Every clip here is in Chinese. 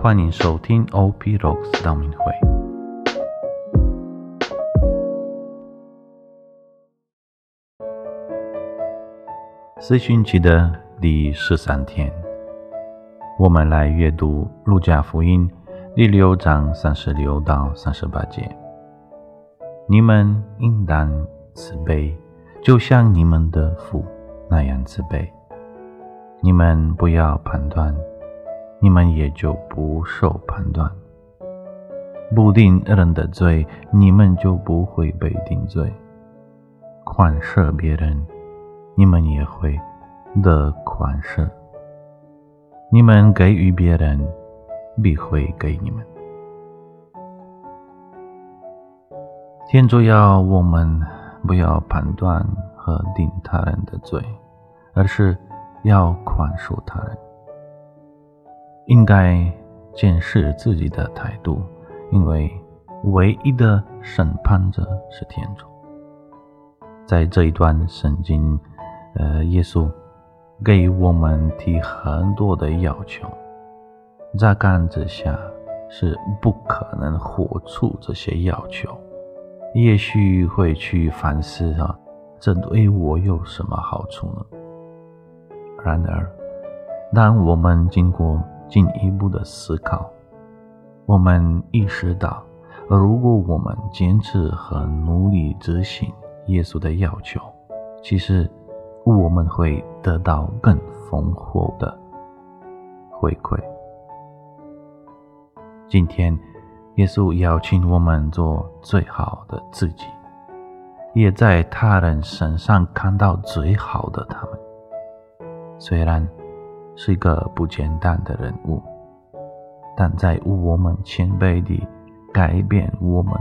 欢迎收听 OP Rocks 道明会。四旬期的第十三天，我们来阅读《路加福音》第六章三十六到三十八节。你们应当慈悲，就像你们的父那样慈悲。你们不要判断。你们也就不受判断，不定人的罪，你们就不会被定罪；宽赦别人，你们也会得宽赦。你们给予别人，必会给你们。天主要我们不要判断和定他人的罪，而是要宽恕他人。应该检视自己的态度，因为唯一的审判者是天主。在这一段圣经，呃，耶稣给我们提很多的要求，乍看之下是不可能活出这些要求，也许会去反思啊，这对我有什么好处呢？然而，当我们经过进一步的思考，我们意识到，如果我们坚持和努力执行耶稣的要求，其实我们会得到更丰厚的回馈。今天，耶稣邀请我们做最好的自己，也在他人身上看到最好的他们。虽然。是一个不简单的人物，但在我们谦卑地改变我们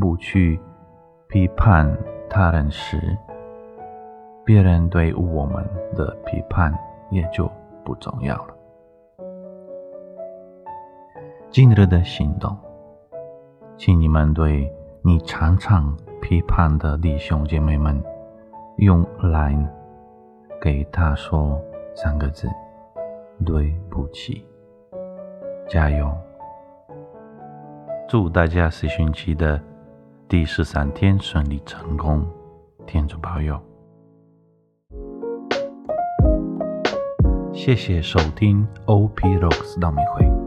不去批判他人时，别人对我们的批判也就不重要了。今日的行动，请你们对你常常批判的弟兄姐妹们，用来给他说三个字。对不起，加油！祝大家试训期的第十三天顺利成功，天主保佑！谢谢收听 OP Rocks 道明会。